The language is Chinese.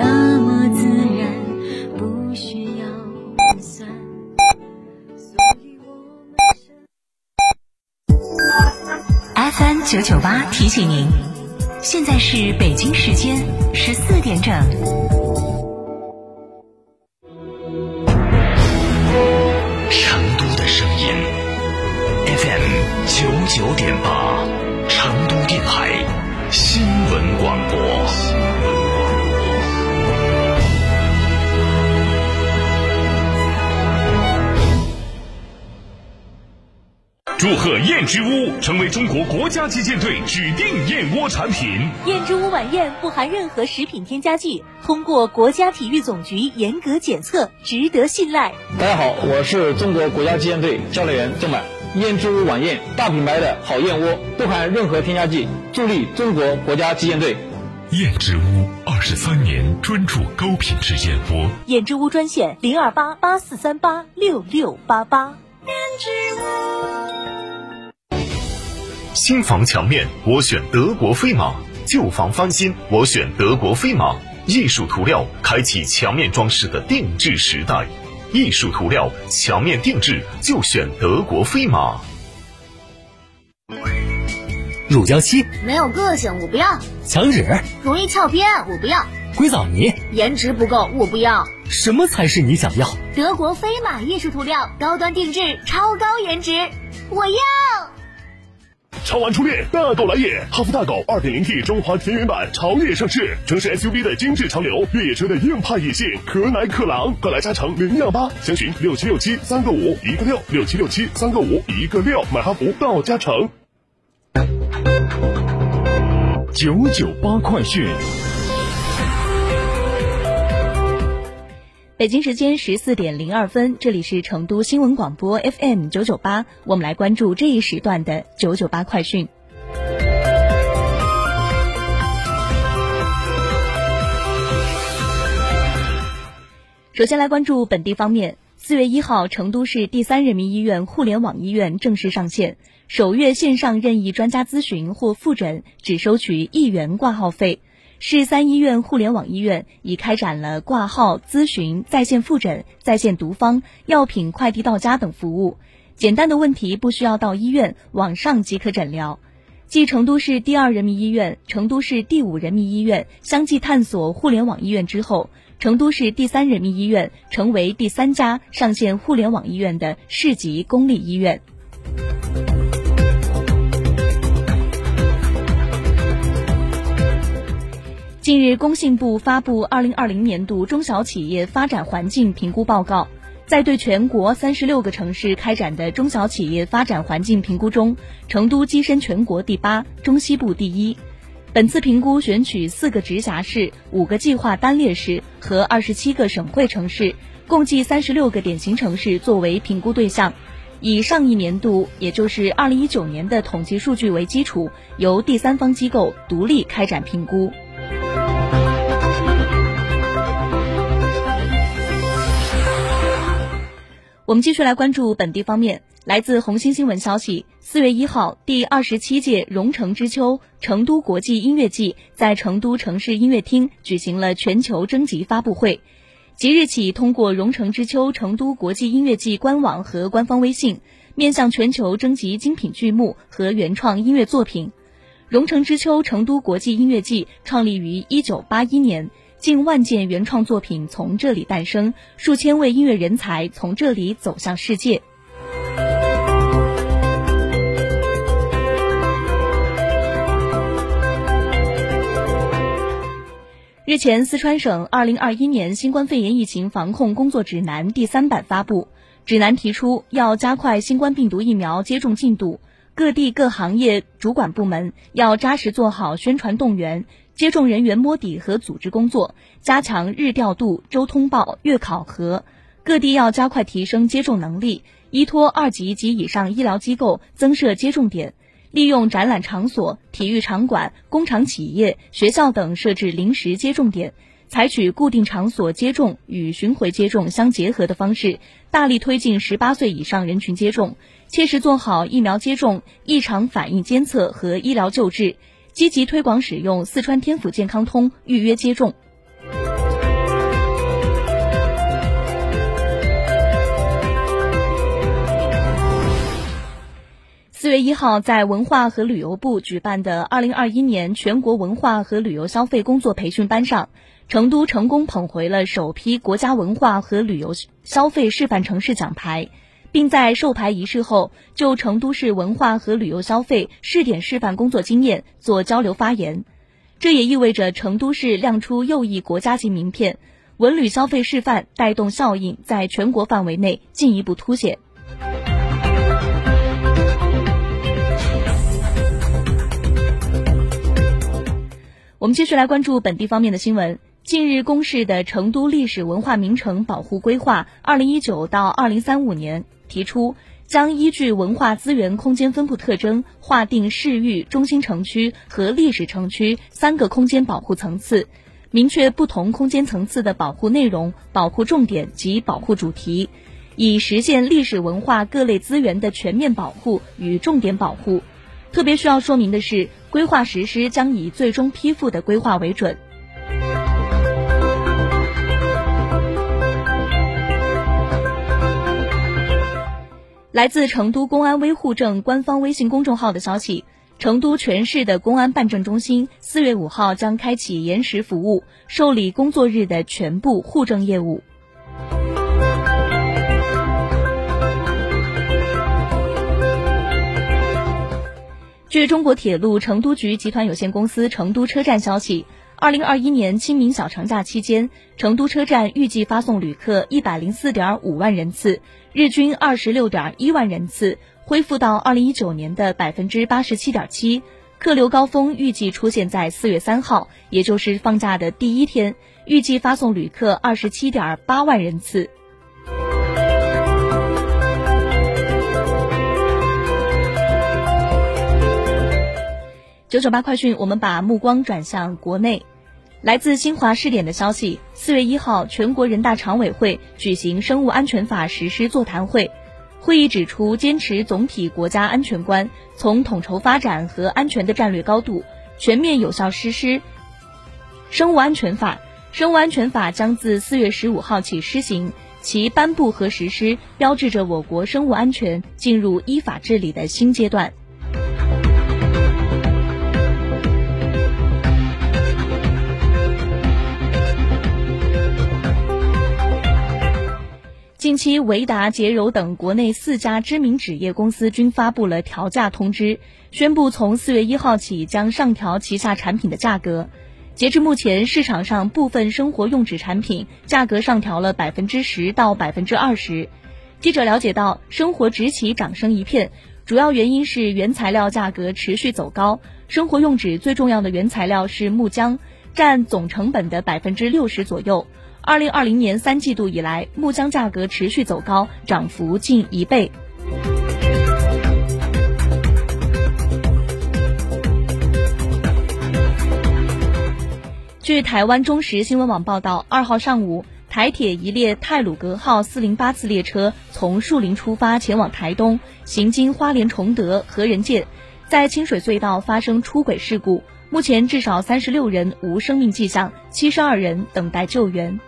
那么自然，不需要算。FM 九九八提醒您，现在是北京时间十四点整。成都的声音，FM 九九点八，祝贺燕之屋成为中国国家击剑队指定燕窝产品。燕之屋晚宴不含任何食品添加剂，通过国家体育总局严格检测，值得信赖。大家好，我是中国国家击剑队教练员郑满。燕之屋晚宴，大品牌的好燕窝，不含任何添加剂，助力中国国家击剑队。燕之屋二十三年专注高品质燕窝。燕之屋专线零二八八四三八六六八八。燕之屋。新房墙面我选德国飞马，旧房翻新我选德国飞马。艺术涂料开启墙面装饰的定制时代。艺术涂料，墙面定制就选德国飞马。乳胶漆没有个性，我不要。墙纸容易翘边，我不要。硅藻泥颜值不够，我不要。什么才是你想要？德国飞马艺术涂料，高端定制，超高颜值，我要。超玩初恋，大狗来也！哈弗大狗 2.0T 中华田园版潮野上市，城市 SUV 的精致潮流，越野车的硬派野性，可奶可狼，快来加诚零幺八，详询六七六七三个五一个六六七六七三个五一个六，买哈弗到加诚。九九八快讯。北京时间十四点零二分，这里是成都新闻广播 FM 九九八，我们来关注这一时段的九九八快讯。首先来关注本地方面，四月一号，成都市第三人民医院互联网医院正式上线，首月线上任意专家咨询或复诊只收取一元挂号费。市三医院互联网医院已开展了挂号、咨询、在线复诊、在线读方、药品快递到家等服务。简单的问题不需要到医院，网上即可诊疗。继成都市第二人民医院、成都市第五人民医院相继探索互联网医院之后，成都市第三人民医院成为第三家上线互联网医院的市级公立医院。近日，工信部发布二零二零年度中小企业发展环境评估报告。在对全国三十六个城市开展的中小企业发展环境评估中，成都跻身全国第八，中西部第一。本次评估选取四个直辖市、五个计划单列市和二十七个省会城市，共计三十六个典型城市作为评估对象，以上一年度，也就是二零一九年的统计数据为基础，由第三方机构独立开展评估。我们继续来关注本地方面。来自红星新闻消息，四月一号，第二十七届蓉城之秋成都国际音乐季在成都城市音乐厅举行了全球征集发布会。即日起，通过蓉城之秋成都国际音乐季官网和官方微信，面向全球征集精品剧目和原创音乐作品。蓉城之秋成都国际音乐季创立于一九八一年。近万件原创作品从这里诞生，数千位音乐人才从这里走向世界。日前，四川省二零二一年新冠肺炎疫情防控工作指南第三版发布，指南提出要加快新冠病毒疫苗接种进度，各地各行业主管部门要扎实做好宣传动员。接种人员摸底和组织工作，加强日调度、周通报、月考核。各地要加快提升接种能力，依托二级及以上医疗机构增设接种点，利用展览场所、体育场馆、工厂企业、学校等设置临时接种点，采取固定场所接种与巡回接种相结合的方式，大力推进十八岁以上人群接种，切实做好疫苗接种异常反应监测和医疗救治。积极推广使用四川天府健康通预约接种。四月一号在文化和旅游部举办的二零二一年全国文化和旅游消费工作培训班上成都成功捧回了首批国家文化和旅游消费示范城市奖牌并在授牌仪式后就成都市文化和旅游消费试点示范工作经验做交流发言。这也意味着成都市亮出又一国家级名片，文旅消费示范带动效应在全国范围内进一步凸显。我们继续来关注本地方面的新闻。近日公示的《成都历史文化名城保护规划（二零一九到二零三五年）》提出，将依据文化资源空间分布特征，划定市域中心城区和历史城区三个空间保护层次，明确不同空间层次的保护内容、保护重点及保护主题，以实现历史文化各类资源的全面保护与重点保护。特别需要说明的是，规划实施将以最终批复的规划为准。来自成都公安微户政官方微信公众号的消息，成都全市的公安办证中心四月五号将开启延时服务，受理工作日的全部户政业务。据中国铁路成都局集团有限公司成都车站消息，二零二一年清明小长假期间，成都车站预计发送旅客一百零四点五万人次，日均二十六点一万人次，恢复到二零一九年的百分之八十七点七。客流高峰预计出现在四月三号，也就是放假的第一天，预计发送旅客二十七点八万人次。九九八快讯，我们把目光转向国内。来自新华试点的消息，四月一号，全国人大常委会举行《生物安全法》实施座谈会。会议指出，坚持总体国家安全观，从统筹发展和安全的战略高度，全面有效实施《生物安全法》。《生物安全法》将自四月十五号起施行，其颁布和实施标志着我国生物安全进入依法治理的新阶段。近期，维达、洁柔等国内四家知名纸业公司均发布了调价通知，宣布从四月一号起将上调旗下产品的价格。截至目前，市场上部分生活用纸产品价格上调了百分之十到百分之二十。记者了解到，生活纸企掌声一片，主要原因是原材料价格持续走高。生活用纸最重要的原材料是木浆，占总成本的百分之六十左右。二零二零年三季度以来，木浆价格持续走高，涨幅近一倍。据台湾中时新闻网报道，二号上午，台铁一列泰鲁格号四零八次列车从树林出发前往台东，行经花莲崇德、和仁界，在清水隧道发生出轨事故，目前至少三十六人无生命迹象，七十二人等待救援。